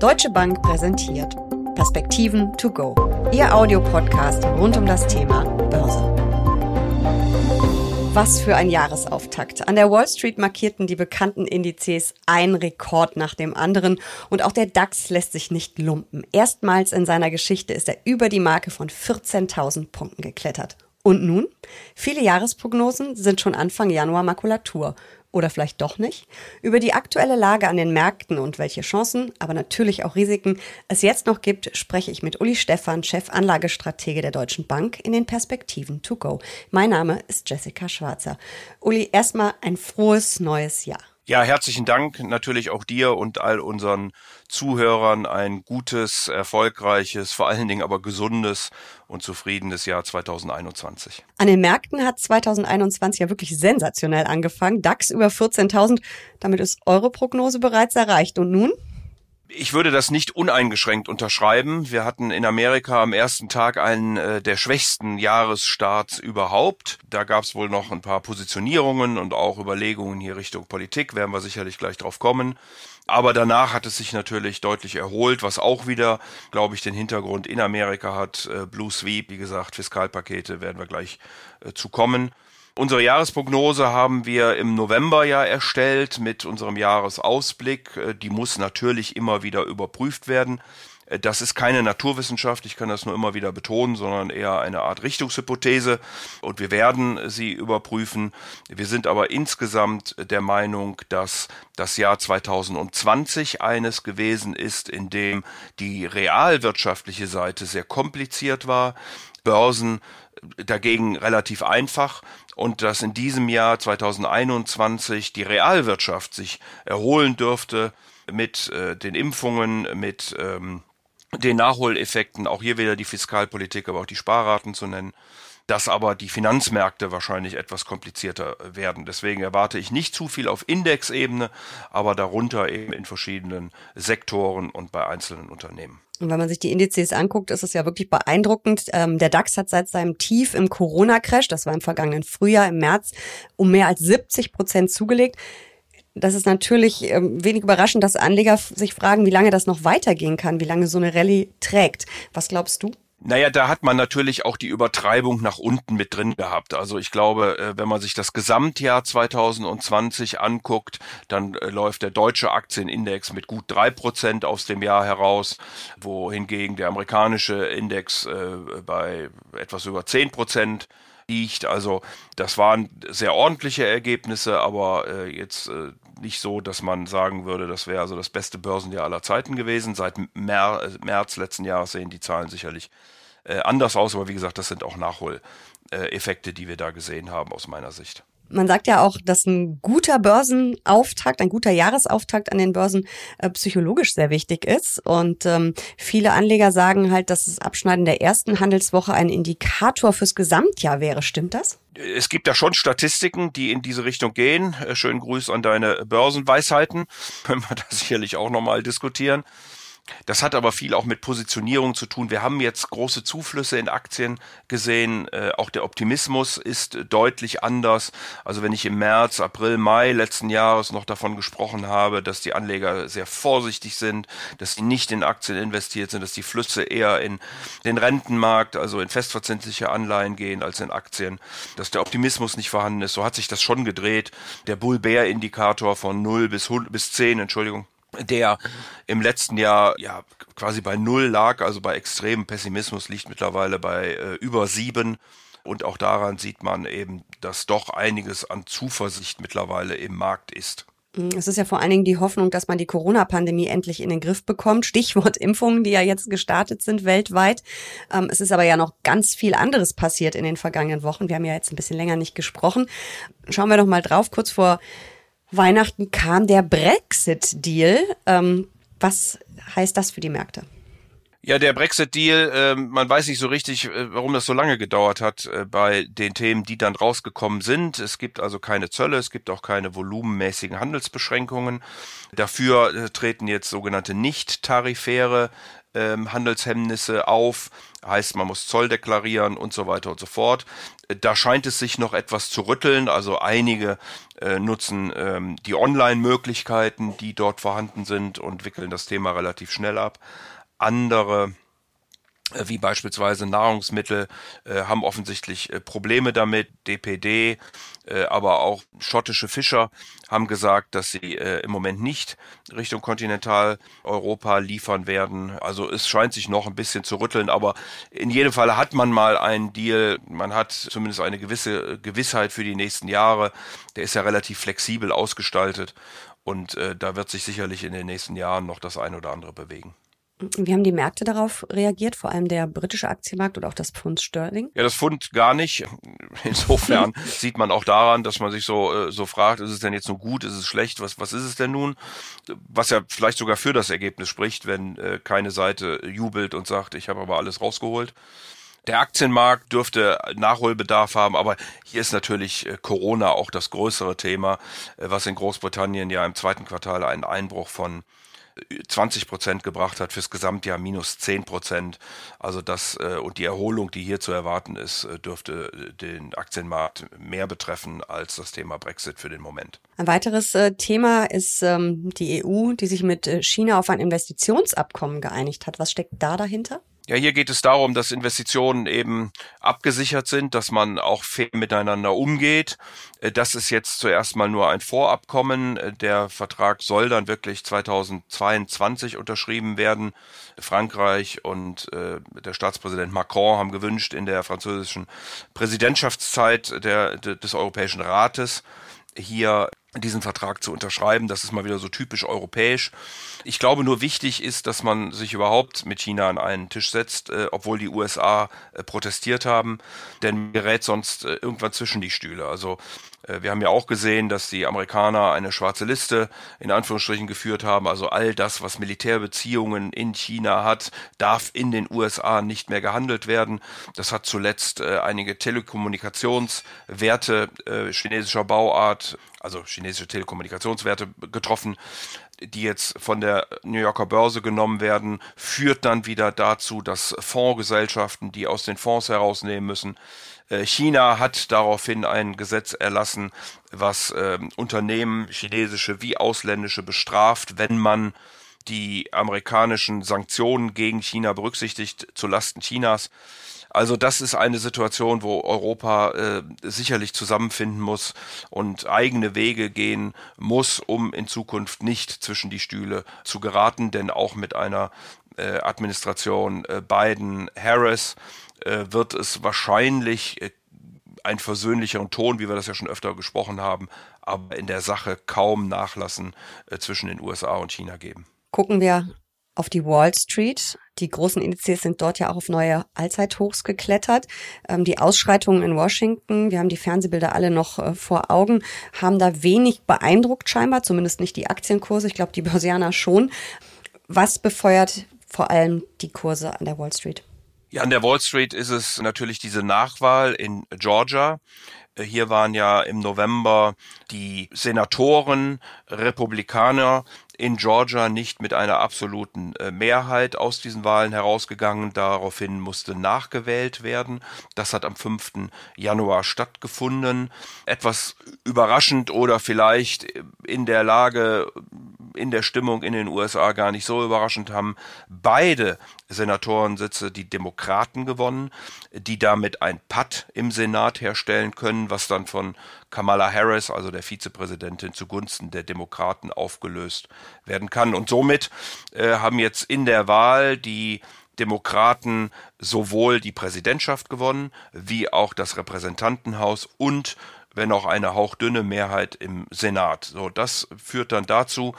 Deutsche Bank präsentiert Perspektiven to go. Ihr Audiopodcast rund um das Thema Börse. Was für ein Jahresauftakt. An der Wall Street markierten die bekannten Indizes ein Rekord nach dem anderen und auch der DAX lässt sich nicht lumpen. Erstmals in seiner Geschichte ist er über die Marke von 14.000 Punkten geklettert. Und nun? Viele Jahresprognosen sind schon Anfang Januar Makulatur oder vielleicht doch nicht, über die aktuelle Lage an den Märkten und welche Chancen, aber natürlich auch Risiken es jetzt noch gibt, spreche ich mit Uli Stephan, Chefanlagestratege der Deutschen Bank in den Perspektiven to go. Mein Name ist Jessica Schwarzer. Uli, erstmal ein frohes neues Jahr. Ja, herzlichen Dank natürlich auch dir und all unseren Zuhörern ein gutes, erfolgreiches, vor allen Dingen aber gesundes und zufriedenes Jahr 2021. An den Märkten hat 2021 ja wirklich sensationell angefangen. DAX über 14.000. Damit ist eure Prognose bereits erreicht. Und nun? Ich würde das nicht uneingeschränkt unterschreiben. Wir hatten in Amerika am ersten Tag einen äh, der schwächsten Jahresstarts überhaupt. Da gab es wohl noch ein paar Positionierungen und auch Überlegungen hier Richtung Politik, werden wir sicherlich gleich drauf kommen. Aber danach hat es sich natürlich deutlich erholt, was auch wieder, glaube ich, den Hintergrund in Amerika hat. Äh, Blue Sweep, wie gesagt, Fiskalpakete werden wir gleich äh, zu kommen. Unsere Jahresprognose haben wir im November ja erstellt mit unserem Jahresausblick. Äh, die muss natürlich immer wieder überprüft werden. Äh, das ist keine Naturwissenschaft, ich kann das nur immer wieder betonen, sondern eher eine Art Richtungshypothese und wir werden sie überprüfen. Wir sind aber insgesamt der Meinung, dass das Jahr 2020 eines gewesen ist, in dem die realwirtschaftliche Seite sehr kompliziert war. Börsen dagegen relativ einfach und dass in diesem Jahr 2021 die Realwirtschaft sich erholen dürfte mit äh, den Impfungen, mit ähm, den Nachholeffekten, auch hier wieder die Fiskalpolitik, aber auch die Sparraten zu nennen, dass aber die Finanzmärkte wahrscheinlich etwas komplizierter werden. Deswegen erwarte ich nicht zu viel auf Indexebene, aber darunter eben in verschiedenen Sektoren und bei einzelnen Unternehmen. Und wenn man sich die Indizes anguckt, ist es ja wirklich beeindruckend. Ähm, der DAX hat seit seinem Tief im Corona-Crash, das war im vergangenen Frühjahr, im März, um mehr als 70 Prozent zugelegt. Das ist natürlich ähm, wenig überraschend, dass Anleger sich fragen, wie lange das noch weitergehen kann, wie lange so eine Rallye trägt. Was glaubst du? Naja, da hat man natürlich auch die Übertreibung nach unten mit drin gehabt. Also ich glaube, äh, wenn man sich das Gesamtjahr 2020 anguckt, dann äh, läuft der deutsche Aktienindex mit gut drei Prozent aus dem Jahr heraus, wohingegen der amerikanische Index äh, bei etwas über zehn Prozent liegt. Also das waren sehr ordentliche Ergebnisse, aber jetzt nicht so, dass man sagen würde, das wäre also das beste Börsenjahr aller Zeiten gewesen. Seit März letzten Jahres sehen die Zahlen sicherlich äh, anders aus, aber wie gesagt, das sind auch Nachholeffekte, die wir da gesehen haben aus meiner Sicht. Man sagt ja auch, dass ein guter Börsenauftakt, ein guter Jahresauftakt an den Börsen äh, psychologisch sehr wichtig ist. Und ähm, viele Anleger sagen halt, dass das Abschneiden der ersten Handelswoche ein Indikator fürs Gesamtjahr wäre. Stimmt das? Es gibt da schon Statistiken, die in diese Richtung gehen. Äh, schönen Gruß an deine Börsenweisheiten. Können wir da sicherlich auch nochmal diskutieren. Das hat aber viel auch mit Positionierung zu tun. Wir haben jetzt große Zuflüsse in Aktien gesehen. Äh, auch der Optimismus ist deutlich anders. Also wenn ich im März, April, Mai letzten Jahres noch davon gesprochen habe, dass die Anleger sehr vorsichtig sind, dass sie nicht in Aktien investiert sind, dass die Flüsse eher in den Rentenmarkt, also in festverzinsliche Anleihen gehen als in Aktien, dass der Optimismus nicht vorhanden ist, so hat sich das schon gedreht. Der Bull-Bear-Indikator von 0 bis, bis 10, Entschuldigung, der im letzten Jahr ja quasi bei null lag, also bei extremem Pessimismus liegt mittlerweile bei äh, über sieben. Und auch daran sieht man eben, dass doch einiges an Zuversicht mittlerweile im Markt ist. Mm, es ist ja vor allen Dingen die Hoffnung, dass man die Corona-Pandemie endlich in den Griff bekommt. Stichwort Impfungen, die ja jetzt gestartet sind weltweit. Ähm, es ist aber ja noch ganz viel anderes passiert in den vergangenen Wochen. Wir haben ja jetzt ein bisschen länger nicht gesprochen. Schauen wir doch mal drauf. Kurz vor Weihnachten kam der Brexit-Deal. Ähm, was heißt das für die Märkte? Ja, der Brexit-Deal, äh, man weiß nicht so richtig, äh, warum das so lange gedauert hat äh, bei den Themen, die dann rausgekommen sind. Es gibt also keine Zölle, es gibt auch keine volumenmäßigen Handelsbeschränkungen. Dafür äh, treten jetzt sogenannte nicht-tarifäre ähm, Handelshemmnisse auf, heißt man muss Zoll deklarieren und so weiter und so fort. Da scheint es sich noch etwas zu rütteln, also einige äh, nutzen ähm, die Online-Möglichkeiten, die dort vorhanden sind und wickeln das Thema relativ schnell ab. Andere äh, wie beispielsweise Nahrungsmittel, äh, haben offensichtlich äh, Probleme damit. DPD, äh, aber auch schottische Fischer haben gesagt, dass sie äh, im Moment nicht Richtung Kontinentaleuropa liefern werden. Also es scheint sich noch ein bisschen zu rütteln, aber in jedem Fall hat man mal einen Deal. Man hat zumindest eine gewisse Gewissheit für die nächsten Jahre. Der ist ja relativ flexibel ausgestaltet und äh, da wird sich sicherlich in den nächsten Jahren noch das ein oder andere bewegen. Wie haben die Märkte darauf reagiert, vor allem der britische Aktienmarkt und auch das Pfund Sterling? Ja, das Pfund gar nicht. Insofern sieht man auch daran, dass man sich so, äh, so fragt, ist es denn jetzt nun gut, ist es schlecht, was, was ist es denn nun? Was ja vielleicht sogar für das Ergebnis spricht, wenn äh, keine Seite jubelt und sagt, ich habe aber alles rausgeholt. Der Aktienmarkt dürfte Nachholbedarf haben, aber hier ist natürlich äh, Corona auch das größere Thema, was in Großbritannien ja im zweiten Quartal einen Einbruch von 20 Prozent gebracht hat, fürs Gesamtjahr minus 10 Prozent. Also das äh, und die Erholung, die hier zu erwarten ist, äh, dürfte äh, den Aktienmarkt mehr betreffen als das Thema Brexit für den Moment. Ein weiteres Thema ist ähm, die EU, die sich mit China auf ein Investitionsabkommen geeinigt hat. Was steckt da dahinter? Ja, hier geht es darum, dass Investitionen eben abgesichert sind, dass man auch fair miteinander umgeht. Äh, das ist jetzt zuerst mal nur ein Vorabkommen. Äh, der Vertrag soll dann wirklich 2022 unterschrieben werden. Frankreich und äh, der Staatspräsident Macron haben gewünscht, in der französischen Präsidentschaftszeit der, des Europäischen Rates hier diesen Vertrag zu unterschreiben. Das ist mal wieder so typisch europäisch. Ich glaube nur wichtig ist, dass man sich überhaupt mit China an einen Tisch setzt, äh, obwohl die USA äh, protestiert haben, denn gerät sonst äh, irgendwann zwischen die Stühle. Also wir haben ja auch gesehen, dass die Amerikaner eine schwarze Liste in Anführungsstrichen geführt haben. Also all das, was Militärbeziehungen in China hat, darf in den USA nicht mehr gehandelt werden. Das hat zuletzt äh, einige Telekommunikationswerte äh, chinesischer Bauart, also chinesische Telekommunikationswerte getroffen die jetzt von der New Yorker Börse genommen werden, führt dann wieder dazu, dass Fondsgesellschaften, die aus den Fonds herausnehmen müssen, äh, China hat daraufhin ein Gesetz erlassen, was äh, Unternehmen, chinesische wie ausländische, bestraft, wenn man die amerikanischen Sanktionen gegen China berücksichtigt zu Lasten Chinas. Also das ist eine Situation, wo Europa äh, sicherlich zusammenfinden muss und eigene Wege gehen muss, um in Zukunft nicht zwischen die Stühle zu geraten, denn auch mit einer äh, Administration äh, Biden-Harris äh, wird es wahrscheinlich äh, einen versöhnlicheren Ton, wie wir das ja schon öfter gesprochen haben, aber in der Sache kaum Nachlassen äh, zwischen den USA und China geben. Gucken wir auf die Wall Street. Die großen Indizes sind dort ja auch auf neue Allzeithochs geklettert. Ähm, die Ausschreitungen in Washington, wir haben die Fernsehbilder alle noch äh, vor Augen, haben da wenig beeindruckt scheinbar, zumindest nicht die Aktienkurse. Ich glaube, die Börsianer schon. Was befeuert vor allem die Kurse an der Wall Street? Ja, an der Wall Street ist es natürlich diese Nachwahl in Georgia. Äh, hier waren ja im November die Senatoren Republikaner in Georgia nicht mit einer absoluten äh, Mehrheit aus diesen Wahlen herausgegangen. Daraufhin musste nachgewählt werden. Das hat am 5. Januar stattgefunden. Etwas überraschend oder vielleicht in der Lage in der Stimmung in den USA gar nicht so überraschend haben beide Senatorensitze die Demokraten gewonnen, die damit ein Patt im Senat herstellen können, was dann von Kamala Harris, also der Vizepräsidentin, zugunsten der Demokraten aufgelöst werden kann. Und somit äh, haben jetzt in der Wahl die Demokraten sowohl die Präsidentschaft gewonnen, wie auch das Repräsentantenhaus und wenn auch eine hauchdünne Mehrheit im Senat. So, das führt dann dazu,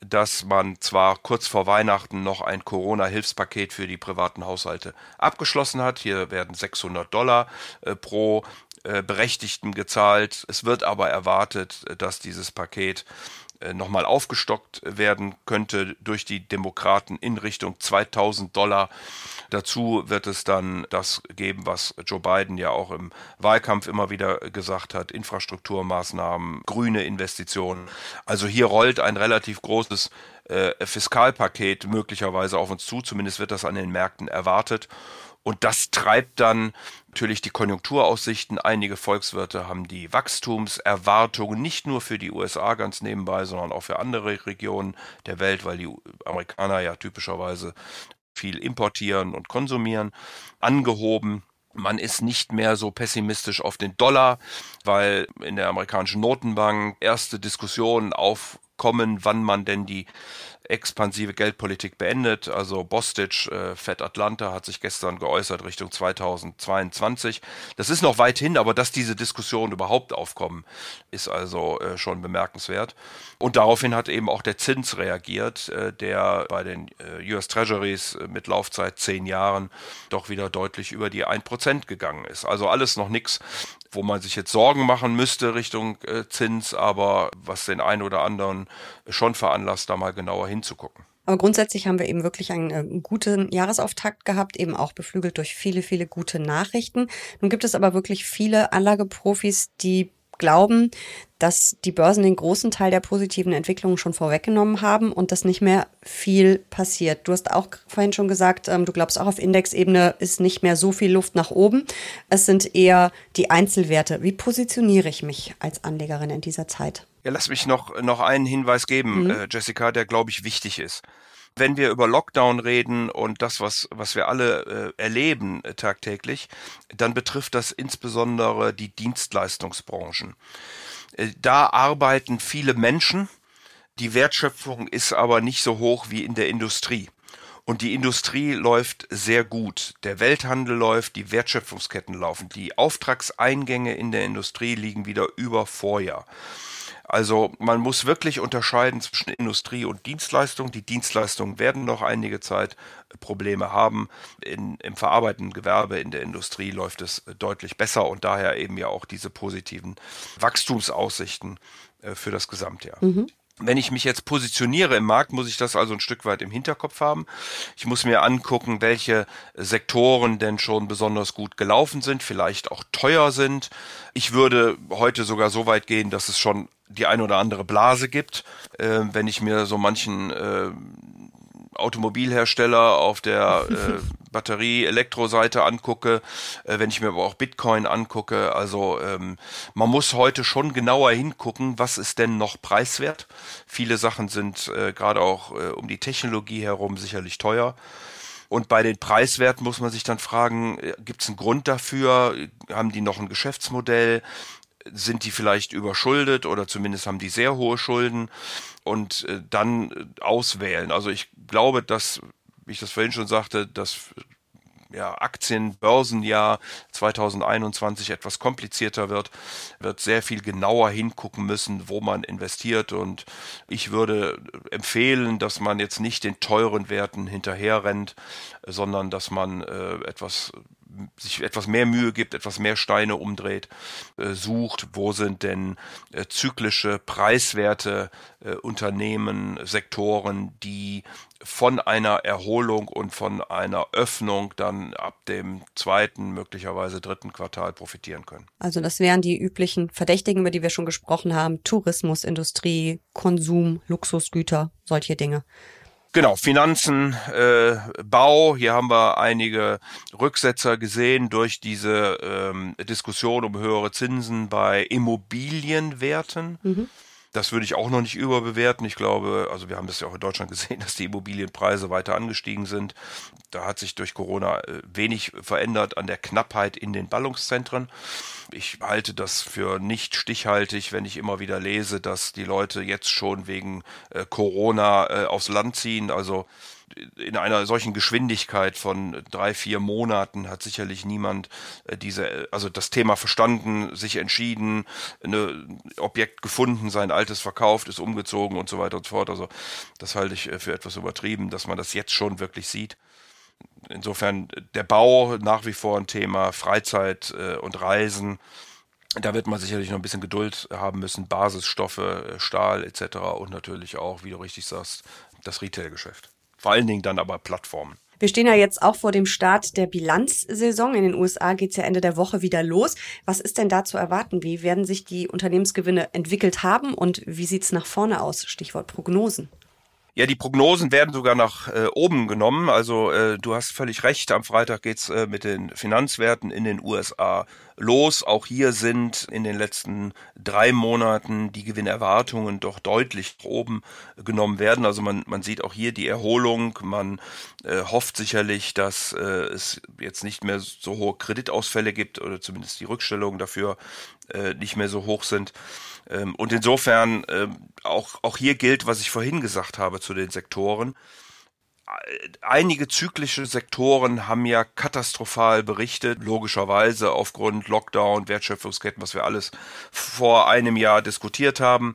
dass man zwar kurz vor Weihnachten noch ein Corona-Hilfspaket für die privaten Haushalte abgeschlossen hat. Hier werden 600 Dollar äh, pro äh, Berechtigten gezahlt. Es wird aber erwartet, dass dieses Paket nochmal aufgestockt werden könnte durch die Demokraten in Richtung 2000 Dollar. Dazu wird es dann das geben, was Joe Biden ja auch im Wahlkampf immer wieder gesagt hat, Infrastrukturmaßnahmen, grüne Investitionen. Also hier rollt ein relativ großes äh, Fiskalpaket möglicherweise auf uns zu. Zumindest wird das an den Märkten erwartet. Und das treibt dann natürlich die Konjunkturaussichten. Einige Volkswirte haben die Wachstumserwartungen nicht nur für die USA ganz nebenbei, sondern auch für andere Regionen der Welt, weil die Amerikaner ja typischerweise viel importieren und konsumieren, angehoben. Man ist nicht mehr so pessimistisch auf den Dollar, weil in der amerikanischen Notenbank erste Diskussionen aufkommen, wann man denn die expansive Geldpolitik beendet. Also Bostich, äh, Fed Atlanta, hat sich gestern geäußert Richtung 2022. Das ist noch weit hin, aber dass diese Diskussionen überhaupt aufkommen, ist also äh, schon bemerkenswert. Und daraufhin hat eben auch der Zins reagiert, äh, der bei den äh, US Treasuries äh, mit Laufzeit zehn Jahren doch wieder deutlich über die 1% gegangen ist. Also alles noch nichts, wo man sich jetzt Sorgen machen müsste Richtung äh, Zins, aber was den einen oder anderen schon veranlasst, da mal genauer hinzugucken. Aber grundsätzlich haben wir eben wirklich einen äh, guten Jahresauftakt gehabt, eben auch beflügelt durch viele, viele gute Nachrichten. Nun gibt es aber wirklich viele Anlageprofis, die glauben, dass die Börsen den großen Teil der positiven Entwicklungen schon vorweggenommen haben und dass nicht mehr viel passiert. Du hast auch vorhin schon gesagt, ähm, du glaubst auch auf Indexebene ist nicht mehr so viel Luft nach oben. Es sind eher die Einzelwerte. Wie positioniere ich mich als Anlegerin in dieser Zeit? Ja, lass mich noch, noch einen Hinweis geben, mhm. äh, Jessica, der glaube ich wichtig ist wenn wir über Lockdown reden und das, was, was wir alle äh, erleben äh, tagtäglich, dann betrifft das insbesondere die Dienstleistungsbranchen. Äh, da arbeiten viele Menschen, die Wertschöpfung ist aber nicht so hoch wie in der Industrie. Und die Industrie läuft sehr gut. Der Welthandel läuft, die Wertschöpfungsketten laufen. Die Auftragseingänge in der Industrie liegen wieder über Vorjahr. Also man muss wirklich unterscheiden zwischen Industrie und Dienstleistung. Die Dienstleistungen werden noch einige Zeit Probleme haben. In, Im verarbeitenden Gewerbe, in der Industrie läuft es deutlich besser und daher eben ja auch diese positiven Wachstumsaussichten äh, für das Gesamtjahr. Mhm. Wenn ich mich jetzt positioniere im Markt, muss ich das also ein Stück weit im Hinterkopf haben. Ich muss mir angucken, welche Sektoren denn schon besonders gut gelaufen sind, vielleicht auch teuer sind. Ich würde heute sogar so weit gehen, dass es schon die ein oder andere Blase gibt. Äh, wenn ich mir so manchen äh, Automobilhersteller auf der äh, Batterie-Elektro-Seite angucke, äh, wenn ich mir aber auch Bitcoin angucke. Also ähm, man muss heute schon genauer hingucken, was ist denn noch preiswert. Viele Sachen sind äh, gerade auch äh, um die Technologie herum sicherlich teuer. Und bei den Preiswerten muss man sich dann fragen, äh, gibt es einen Grund dafür? Haben die noch ein Geschäftsmodell? sind die vielleicht überschuldet oder zumindest haben die sehr hohe Schulden und äh, dann äh, auswählen. Also ich glaube, dass, wie ich das vorhin schon sagte, das ja, Aktienbörsenjahr 2021 etwas komplizierter wird, wird sehr viel genauer hingucken müssen, wo man investiert. Und ich würde empfehlen, dass man jetzt nicht den teuren Werten hinterherrennt, sondern dass man äh, etwas sich etwas mehr Mühe gibt, etwas mehr Steine umdreht, äh, sucht, wo sind denn äh, zyklische, preiswerte äh, Unternehmen, Sektoren, die von einer Erholung und von einer Öffnung dann ab dem zweiten, möglicherweise dritten Quartal profitieren können. Also das wären die üblichen Verdächtigen, über die wir schon gesprochen haben, Tourismus, Industrie, Konsum, Luxusgüter, solche Dinge. Genau, Finanzen, äh, Bau, hier haben wir einige Rücksetzer gesehen durch diese ähm, Diskussion um höhere Zinsen bei Immobilienwerten. Mhm. Das würde ich auch noch nicht überbewerten. Ich glaube, also wir haben das ja auch in Deutschland gesehen, dass die Immobilienpreise weiter angestiegen sind. Da hat sich durch Corona äh, wenig verändert an der Knappheit in den Ballungszentren. Ich halte das für nicht stichhaltig, wenn ich immer wieder lese, dass die Leute jetzt schon wegen äh, Corona äh, aufs Land ziehen. Also in einer solchen Geschwindigkeit von drei, vier Monaten hat sicherlich niemand äh, diese, also das Thema verstanden, sich entschieden, ein Objekt gefunden, sein altes verkauft, ist umgezogen und so weiter und so fort. Also das halte ich äh, für etwas übertrieben, dass man das jetzt schon wirklich sieht. Insofern der Bau nach wie vor ein Thema, Freizeit äh, und Reisen. Da wird man sicherlich noch ein bisschen Geduld haben müssen. Basisstoffe, Stahl etc. und natürlich auch, wie du richtig sagst, das Retailgeschäft. Vor allen Dingen dann aber Plattformen. Wir stehen ja jetzt auch vor dem Start der Bilanzsaison. In den USA geht es ja Ende der Woche wieder los. Was ist denn da zu erwarten? Wie werden sich die Unternehmensgewinne entwickelt haben und wie sieht es nach vorne aus? Stichwort Prognosen. Ja, die Prognosen werden sogar nach äh, oben genommen. Also äh, du hast völlig recht. Am Freitag geht's äh, mit den Finanzwerten in den USA los. Auch hier sind in den letzten drei Monaten die Gewinnerwartungen doch deutlich nach oben genommen werden. Also man, man sieht auch hier die Erholung. Man äh, hofft sicherlich, dass äh, es jetzt nicht mehr so hohe Kreditausfälle gibt oder zumindest die Rückstellungen dafür äh, nicht mehr so hoch sind. Ähm, und insofern ähm, auch, auch hier gilt, was ich vorhin gesagt habe zu den Sektoren. Einige zyklische Sektoren haben ja katastrophal berichtet, logischerweise aufgrund Lockdown, Wertschöpfungsketten, was wir alles vor einem Jahr diskutiert haben.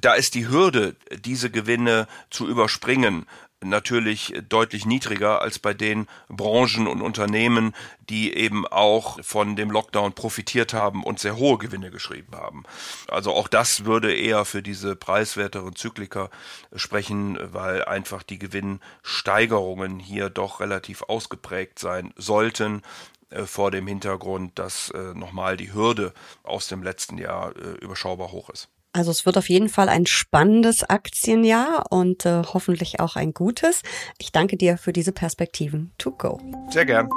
Da ist die Hürde, diese Gewinne zu überspringen, natürlich deutlich niedriger als bei den Branchen und Unternehmen, die eben auch von dem Lockdown profitiert haben und sehr hohe Gewinne geschrieben haben. Also auch das würde eher für diese preiswerteren Zykliker sprechen, weil einfach die Gewinnsteigerungen hier doch relativ ausgeprägt sein sollten äh, vor dem Hintergrund, dass äh, nochmal die Hürde aus dem letzten Jahr äh, überschaubar hoch ist. Also es wird auf jeden Fall ein spannendes Aktienjahr und äh, hoffentlich auch ein gutes. Ich danke dir für diese Perspektiven. To go. Sehr gern.